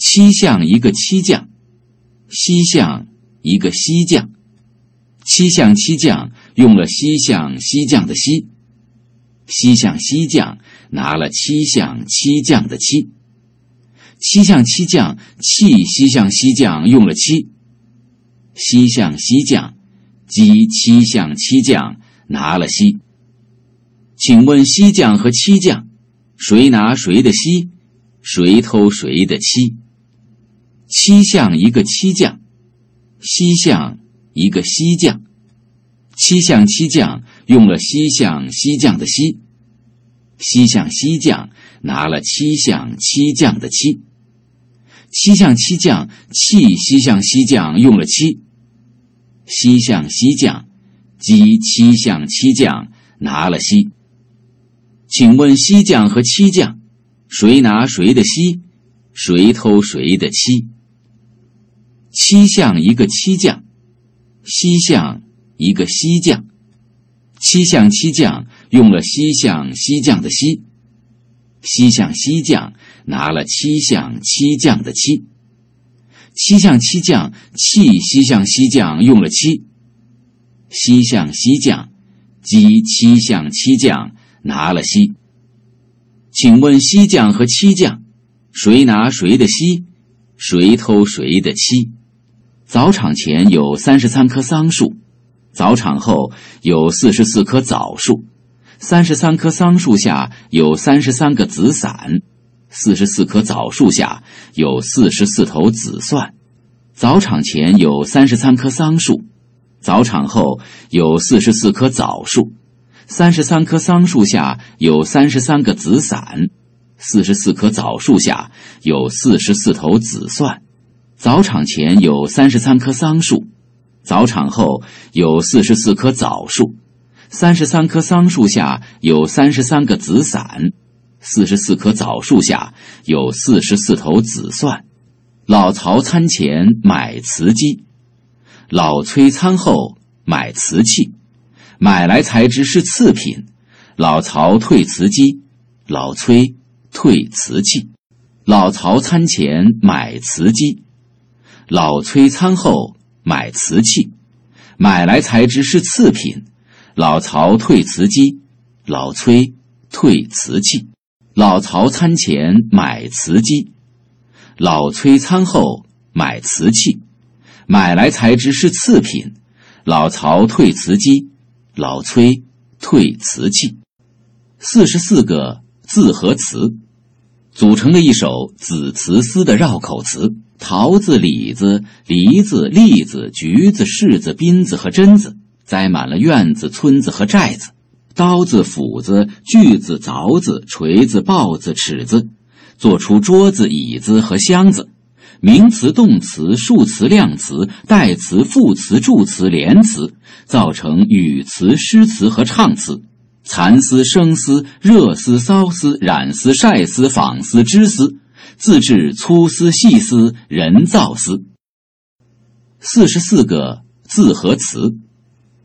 七项一个七将，西项一个西将，七项七将用了西项西匠的西，西项西匠拿了七项七匠的七，七项七将弃西项西匠用了七，西项西将击七项七匠拿了西。请问西匠和七匠，谁拿谁的西，谁偷谁的七？七项一个七将，西项一个西将，七项七将用了西项西匠的西，西项西匠拿了七项七匠的七，七项七匠气西项西匠用了七，西项西将击七项七匠拿了西。请问西匠和七匠，谁拿谁的西，谁偷谁的漆？七项一个七将，西项一个西将，七项七将用了西项西将的西，西项西将拿了七项七将的七，七项七将弃西项西将用了七，西项西将击七项七将拿了西。请问西将和七将，谁拿谁的西，谁偷谁的七？早场前有三十三棵桑树，早场后有四十四棵枣树。三十三棵桑树下有三十三个紫伞，四十四棵枣树下有四十四头紫蒜。早场前有三十三棵桑树，早场后有四十四棵枣树。三十三棵桑树下有三十三个紫伞，四十四棵枣树下有四十四头紫蒜。早场前有三十三棵桑树，早场后有四十四棵枣树。三十三棵桑树下有三十三个紫伞，四十四棵枣树下有四十四头紫蒜。老曹餐前买瓷鸡，老崔餐后买瓷器，买来才知是次品。老曹退瓷鸡，老崔退瓷器。老曹餐前买瓷鸡。老崔餐后买瓷器，买来才知是次品。老曹退瓷机，老崔退瓷器。老曹餐前买瓷鸡，老崔餐后买瓷器，买来才知是次品。老曹退瓷机，老崔退瓷器。四十四个字和词，组成了一首子词诗的绕口词。桃子、李子、梨子、栗子、橘子、柿子、槟子和榛子，栽满了院子、村子和寨子。刀子、斧子、锯子、凿子、锤子、刨子、尺子，做出桌子、椅子和箱子。名词、动词、数词、量词、代词、副词、助词、连词，造成语词、诗词和唱词。蚕丝、生丝、热丝、缫丝、染丝、晒丝、纺丝、织丝。自制粗丝、细丝、人造丝，四十四个字和词，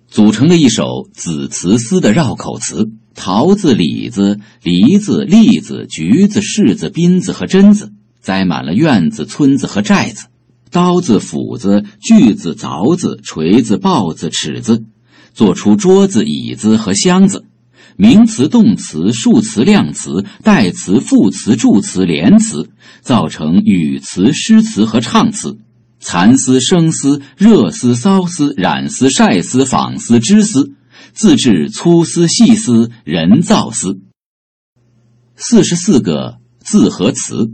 组成了一首子词丝的绕口词。桃子、李子、梨子、栗子、橘子、柿子、槟子和榛子，栽满了院子、村子和寨子。刀子、斧子、锯子、凿子、锤子、刨子、尺子，做出桌子、椅子和箱子。名词、动词、数词、量词、代词、副词、助词、连词，造成语词、诗词和唱词。蚕丝、生丝、热丝、骚丝、染丝、晒丝、纺丝、织丝，自制粗丝、细丝、人造丝。四十四个字和词，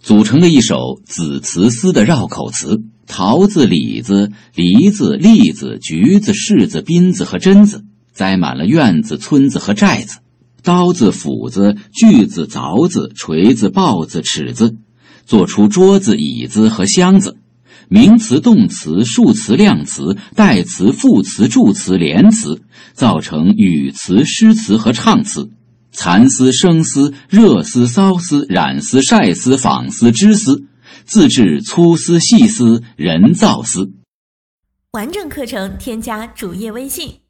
组成了一首子词丝的绕口词。桃子、李子、梨子、栗子、橘子、柿子、槟子和榛子。栽满了院子、村子和寨子，刀子、斧子、锯子、凿子、锤子、刨子、尺子，做出桌子、椅子和箱子。名词、动词、数词、量词、代词、副词、助词、连词，造成语词、诗词和唱词。蚕丝、生丝、热丝、骚丝、染丝、晒丝、纺丝、织丝，自制粗丝、细丝、人造丝。完整课程添加主页微信。